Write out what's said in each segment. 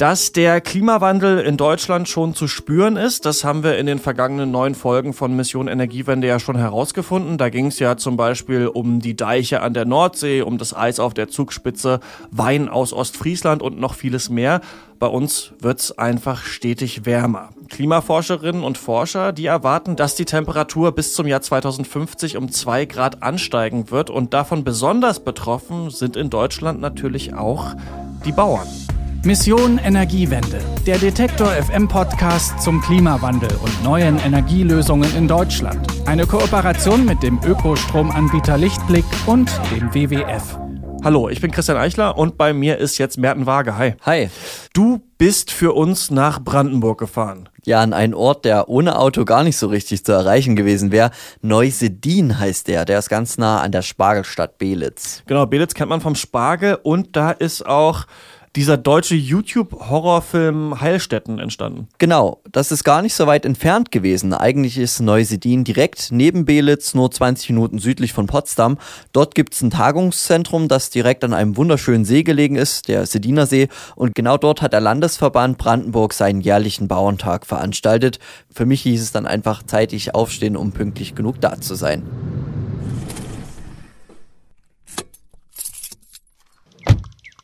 Dass der Klimawandel in Deutschland schon zu spüren ist, das haben wir in den vergangenen neun Folgen von Mission Energiewende ja schon herausgefunden. Da ging es ja zum Beispiel um die Deiche an der Nordsee, um das Eis auf der Zugspitze, Wein aus Ostfriesland und noch vieles mehr. Bei uns wird's einfach stetig wärmer. Klimaforscherinnen und Forscher, die erwarten, dass die Temperatur bis zum Jahr 2050 um zwei Grad ansteigen wird und davon besonders betroffen sind in Deutschland natürlich auch die Bauern. Mission Energiewende, der Detektor FM Podcast zum Klimawandel und neuen Energielösungen in Deutschland. Eine Kooperation mit dem Ökostromanbieter Lichtblick und dem WWF. Hallo, ich bin Christian Eichler und bei mir ist jetzt Merten Waage. Hi. Hi. Du bist für uns nach Brandenburg gefahren. Ja, an einen Ort, der ohne Auto gar nicht so richtig zu erreichen gewesen wäre. Neusedin heißt der. Der ist ganz nah an der Spargelstadt Belitz. Genau, Belitz kennt man vom Spargel und da ist auch dieser deutsche YouTube-Horrorfilm Heilstätten entstanden. Genau, das ist gar nicht so weit entfernt gewesen. Eigentlich ist Neusedin direkt neben Belitz, nur 20 Minuten südlich von Potsdam. Dort gibt es ein Tagungszentrum, das direkt an einem wunderschönen See gelegen ist, der Sediner See. Und genau dort hat der Landesverband Brandenburg seinen jährlichen Bauerntag veranstaltet. Für mich hieß es dann einfach zeitig aufstehen, um pünktlich genug da zu sein.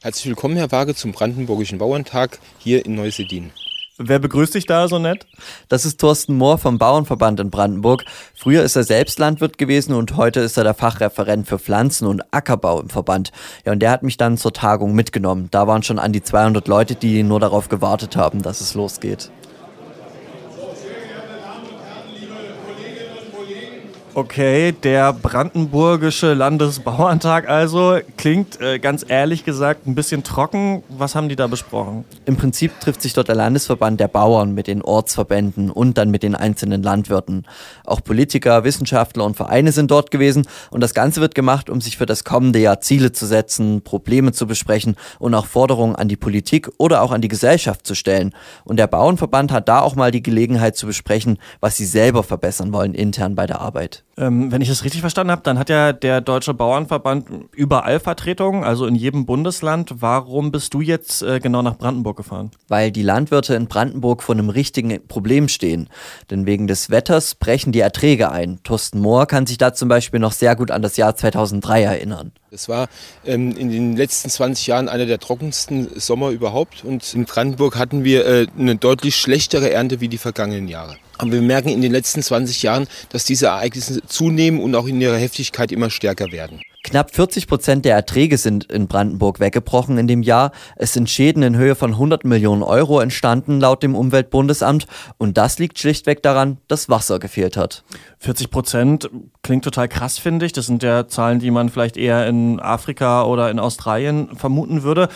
Herzlich willkommen, Herr Waage, zum Brandenburgischen Bauerntag hier in Neusedin. Wer begrüßt dich da so nett? Das ist Thorsten Mohr vom Bauernverband in Brandenburg. Früher ist er selbst Landwirt gewesen und heute ist er der Fachreferent für Pflanzen- und Ackerbau im Verband. Ja, und der hat mich dann zur Tagung mitgenommen. Da waren schon an die 200 Leute, die nur darauf gewartet haben, dass es losgeht. Okay, der Brandenburgische Landesbauerntag also klingt äh, ganz ehrlich gesagt ein bisschen trocken. Was haben die da besprochen? Im Prinzip trifft sich dort der Landesverband der Bauern mit den Ortsverbänden und dann mit den einzelnen Landwirten. Auch Politiker, Wissenschaftler und Vereine sind dort gewesen und das Ganze wird gemacht, um sich für das kommende Jahr Ziele zu setzen, Probleme zu besprechen und auch Forderungen an die Politik oder auch an die Gesellschaft zu stellen. Und der Bauernverband hat da auch mal die Gelegenheit zu besprechen, was sie selber verbessern wollen intern bei der Arbeit. Ähm, wenn ich es richtig verstanden habe, dann hat ja der Deutsche Bauernverband überall Vertretungen, also in jedem Bundesland. Warum bist du jetzt äh, genau nach Brandenburg gefahren? Weil die Landwirte in Brandenburg vor einem richtigen Problem stehen. Denn wegen des Wetters brechen die Erträge ein. Thorsten Mohr kann sich da zum Beispiel noch sehr gut an das Jahr 2003 erinnern. Das war ähm, in den letzten 20 Jahren einer der trockensten Sommer überhaupt. Und in Brandenburg hatten wir äh, eine deutlich schlechtere Ernte wie die vergangenen Jahre. Aber wir merken in den letzten 20 Jahren, dass diese Ereignisse zunehmen und auch in ihrer Heftigkeit immer stärker werden. Knapp 40 Prozent der Erträge sind in Brandenburg weggebrochen in dem Jahr. Es sind Schäden in Höhe von 100 Millionen Euro entstanden laut dem Umweltbundesamt. Und das liegt schlichtweg daran, dass Wasser gefehlt hat. 40 Prozent klingt total krass, finde ich. Das sind ja Zahlen, die man vielleicht eher in Afrika oder in Australien vermuten würde.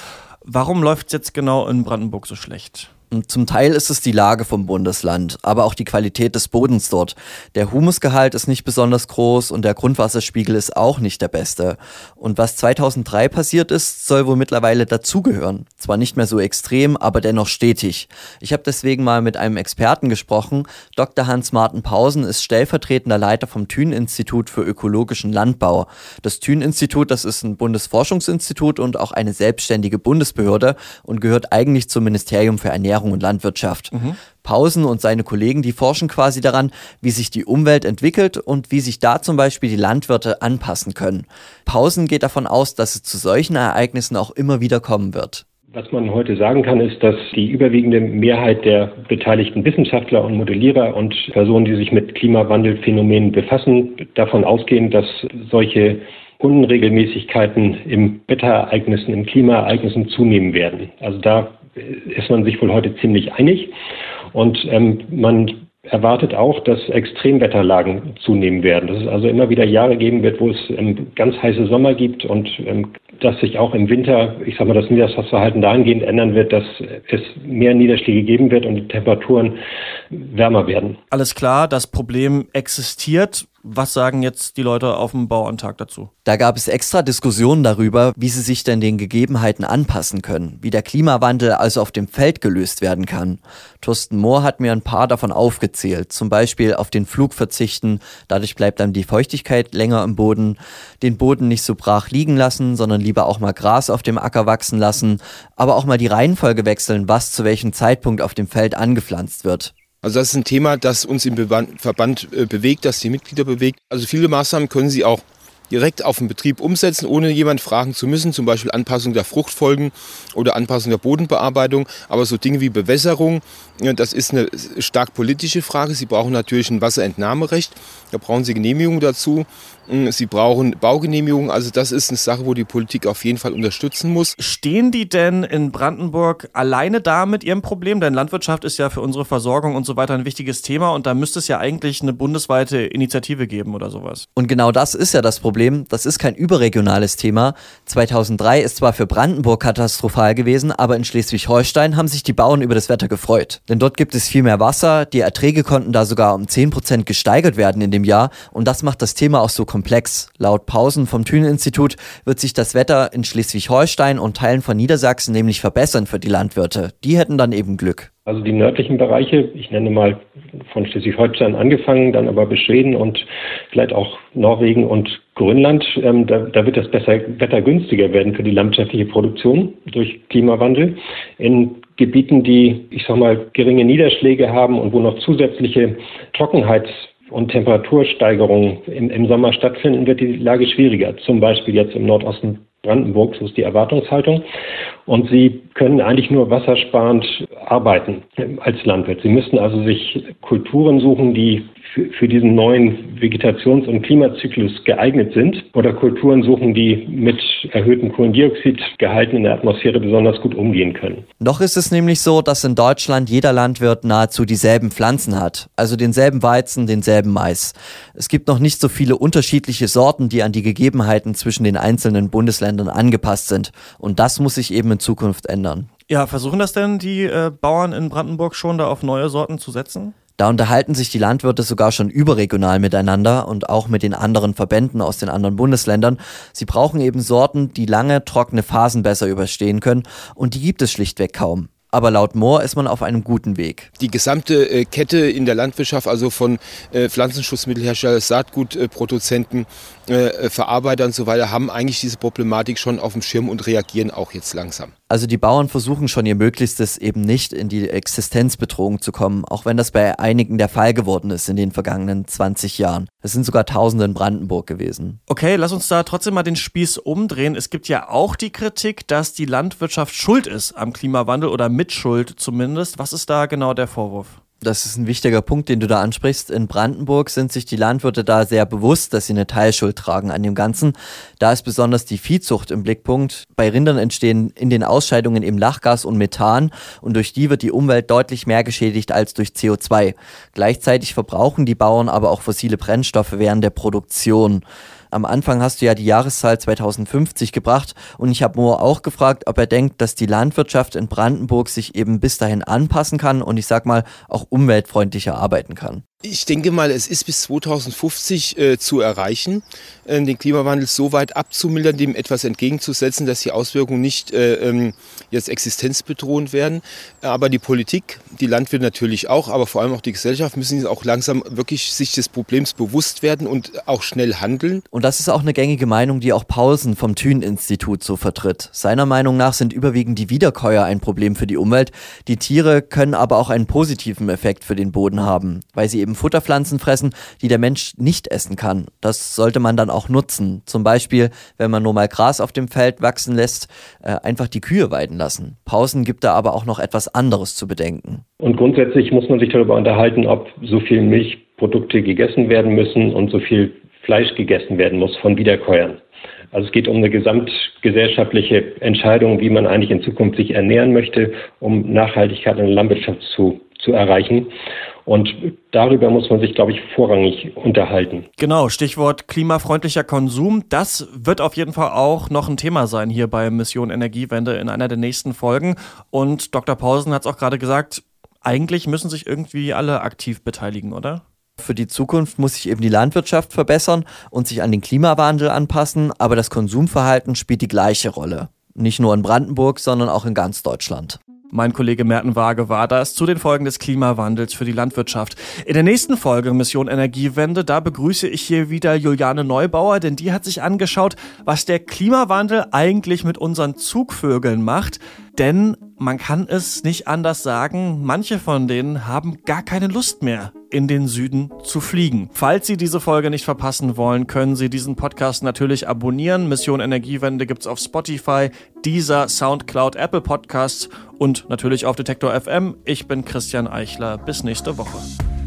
Warum läuft es jetzt genau in Brandenburg so schlecht? Zum Teil ist es die Lage vom Bundesland, aber auch die Qualität des Bodens dort. Der Humusgehalt ist nicht besonders groß und der Grundwasserspiegel ist auch nicht der beste. Und was 2003 passiert ist, soll wohl mittlerweile dazugehören. Zwar nicht mehr so extrem, aber dennoch stetig. Ich habe deswegen mal mit einem Experten gesprochen. Dr. Hans-Martin Pausen ist stellvertretender Leiter vom Thün-Institut für ökologischen Landbau. Das Thün-Institut, das ist ein Bundesforschungsinstitut und auch eine selbstständige Bundesbehörde und gehört eigentlich zum Ministerium für Ernährung Ernährung und Landwirtschaft. Mhm. Pausen und seine Kollegen, die forschen quasi daran, wie sich die Umwelt entwickelt und wie sich da zum Beispiel die Landwirte anpassen können. Pausen geht davon aus, dass es zu solchen Ereignissen auch immer wieder kommen wird. Was man heute sagen kann, ist, dass die überwiegende Mehrheit der beteiligten Wissenschaftler und Modellierer und Personen, die sich mit Klimawandelphänomenen befassen, davon ausgehen, dass solche Unregelmäßigkeiten im Wetterereignissen, in Klimaereignissen zunehmen werden. Also da ist man sich wohl heute ziemlich einig. Und ähm, man erwartet auch, dass Extremwetterlagen zunehmen werden. Dass es also immer wieder Jahre geben wird, wo es ähm, ganz heiße Sommer gibt und ähm, dass sich auch im Winter, ich sage mal, das Niederschlagsverhalten dahingehend ändern wird, dass es mehr Niederschläge geben wird und die Temperaturen wärmer werden. Alles klar, das Problem existiert. Was sagen jetzt die Leute auf dem Bauerntag dazu? Da gab es extra Diskussionen darüber, wie sie sich denn den Gegebenheiten anpassen können, wie der Klimawandel also auf dem Feld gelöst werden kann. Thorsten Mohr hat mir ein paar davon aufgezählt, zum Beispiel auf den Flug verzichten, dadurch bleibt dann die Feuchtigkeit länger im Boden, den Boden nicht so brach liegen lassen, sondern lieber auch mal Gras auf dem Acker wachsen lassen, aber auch mal die Reihenfolge wechseln, was zu welchem Zeitpunkt auf dem Feld angepflanzt wird. Also das ist ein Thema, das uns im Verband äh, bewegt, das die Mitglieder bewegt. Also viele Maßnahmen können Sie auch direkt auf den Betrieb umsetzen, ohne jemand fragen zu müssen, zum Beispiel Anpassung der Fruchtfolgen oder Anpassung der Bodenbearbeitung. Aber so Dinge wie Bewässerung, das ist eine stark politische Frage. Sie brauchen natürlich ein Wasserentnahmerecht, da brauchen Sie Genehmigung dazu. Hm, Sie brauchen Baugenehmigungen. Also das ist eine Sache, wo die Politik auf jeden Fall unterstützen muss. Stehen die denn in Brandenburg alleine da mit ihrem Problem? Denn Landwirtschaft ist ja für unsere Versorgung und so weiter ein wichtiges Thema und da müsste es ja eigentlich eine bundesweite Initiative geben oder sowas. Und genau das ist ja das Problem. Das ist kein überregionales Thema. 2003 ist zwar für Brandenburg katastrophal gewesen, aber in Schleswig-Holstein haben sich die Bauern über das Wetter gefreut. Denn dort gibt es viel mehr Wasser, die Erträge konnten da sogar um 10% gesteigert werden in dem Jahr und das macht das Thema auch so komplex. Laut Pausen vom Thünen-Institut wird sich das Wetter in Schleswig-Holstein und Teilen von Niedersachsen nämlich verbessern für die Landwirte. Die hätten dann eben Glück. Also die nördlichen Bereiche, ich nenne mal von Schleswig-Holstein angefangen, dann aber bis Schweden und vielleicht auch Norwegen und Grönland, ähm, da, da, wird das besser, Wetter günstiger werden für die landwirtschaftliche Produktion durch Klimawandel. In Gebieten, die, ich sag mal, geringe Niederschläge haben und wo noch zusätzliche Trockenheits und Temperatursteigerungen im, im Sommer stattfinden, wird die Lage schwieriger. Zum Beispiel jetzt im Nordosten Brandenburgs, so ist die Erwartungshaltung. Und sie können eigentlich nur wassersparend arbeiten als Landwirt. Sie müssten also sich Kulturen suchen, die für, für diesen neuen Vegetations- und Klimazyklus geeignet sind oder Kulturen suchen, die mit erhöhtem Kohlendioxidgehalten in der Atmosphäre besonders gut umgehen können. Noch ist es nämlich so, dass in Deutschland jeder Landwirt nahezu dieselben Pflanzen hat, also denselben Weizen, denselben Mais. Es gibt noch nicht so viele unterschiedliche Sorten, die an die Gegebenheiten zwischen den einzelnen Bundesländern angepasst sind. Und das muss sich eben in Zukunft ändern. Ja, versuchen das denn die äh, Bauern in Brandenburg schon da auf neue Sorten zu setzen? Da unterhalten sich die Landwirte sogar schon überregional miteinander und auch mit den anderen Verbänden aus den anderen Bundesländern. Sie brauchen eben Sorten, die lange trockene Phasen besser überstehen können und die gibt es schlichtweg kaum. Aber laut Mohr ist man auf einem guten Weg. Die gesamte äh, Kette in der Landwirtschaft, also von äh, Pflanzenschutzmittelhersteller, Saatgutproduzenten, äh, Verarbeiter und so weiter, haben eigentlich diese Problematik schon auf dem Schirm und reagieren auch jetzt langsam. Also die Bauern versuchen schon ihr Möglichstes, eben nicht in die Existenzbedrohung zu kommen, auch wenn das bei einigen der Fall geworden ist in den vergangenen 20 Jahren. Es sind sogar Tausende in Brandenburg gewesen. Okay, lass uns da trotzdem mal den Spieß umdrehen. Es gibt ja auch die Kritik, dass die Landwirtschaft schuld ist am Klimawandel oder Mitschuld zumindest. Was ist da genau der Vorwurf? Das ist ein wichtiger Punkt, den du da ansprichst. In Brandenburg sind sich die Landwirte da sehr bewusst, dass sie eine Teilschuld tragen an dem Ganzen. Da ist besonders die Viehzucht im Blickpunkt. Bei Rindern entstehen in den Ausscheidungen eben Lachgas und Methan und durch die wird die Umwelt deutlich mehr geschädigt als durch CO2. Gleichzeitig verbrauchen die Bauern aber auch fossile Brennstoffe während der Produktion. Am Anfang hast du ja die Jahreszahl 2050 gebracht und ich habe Moore auch gefragt, ob er denkt, dass die Landwirtschaft in Brandenburg sich eben bis dahin anpassen kann und ich sag mal auch umweltfreundlicher arbeiten kann. Ich denke mal, es ist bis 2050 äh, zu erreichen, äh, den Klimawandel so weit abzumildern, dem etwas entgegenzusetzen, dass die Auswirkungen nicht äh, ähm, jetzt existenzbedrohend werden. Aber die Politik, die Landwirte natürlich auch, aber vor allem auch die Gesellschaft müssen auch langsam wirklich sich des Problems bewusst werden und auch schnell handeln. Und das ist auch eine gängige Meinung, die auch Paulsen vom Thün-Institut so vertritt. Seiner Meinung nach sind überwiegend die Wiederkäuer ein Problem für die Umwelt. Die Tiere können aber auch einen positiven Effekt für den Boden haben, weil sie eben eben Futterpflanzen fressen, die der Mensch nicht essen kann. Das sollte man dann auch nutzen. Zum Beispiel, wenn man nur mal Gras auf dem Feld wachsen lässt, äh, einfach die Kühe weiden lassen. Pausen gibt da aber auch noch etwas anderes zu bedenken. Und grundsätzlich muss man sich darüber unterhalten, ob so viel Milchprodukte gegessen werden müssen und so viel Fleisch gegessen werden muss von Wiederkäuern. Also es geht um eine gesamtgesellschaftliche Entscheidung, wie man eigentlich in Zukunft sich ernähren möchte, um Nachhaltigkeit in der Landwirtschaft zu, zu erreichen. Und darüber muss man sich, glaube ich, vorrangig unterhalten. Genau, Stichwort klimafreundlicher Konsum. Das wird auf jeden Fall auch noch ein Thema sein hier bei Mission Energiewende in einer der nächsten Folgen. Und Dr. Pausen hat es auch gerade gesagt, eigentlich müssen sich irgendwie alle aktiv beteiligen, oder? Für die Zukunft muss sich eben die Landwirtschaft verbessern und sich an den Klimawandel anpassen, aber das Konsumverhalten spielt die gleiche Rolle. Nicht nur in Brandenburg, sondern auch in ganz Deutschland. Mein Kollege Merten Waage war das zu den Folgen des Klimawandels für die Landwirtschaft. In der nächsten Folge Mission Energiewende, da begrüße ich hier wieder Juliane Neubauer, denn die hat sich angeschaut, was der Klimawandel eigentlich mit unseren Zugvögeln macht. Denn man kann es nicht anders sagen, manche von denen haben gar keine Lust mehr, in den Süden zu fliegen. Falls Sie diese Folge nicht verpassen wollen, können Sie diesen Podcast natürlich abonnieren. Mission Energiewende gibt's auf Spotify, dieser Soundcloud, Apple Podcasts und natürlich auf Detektor FM. Ich bin Christian Eichler. Bis nächste Woche.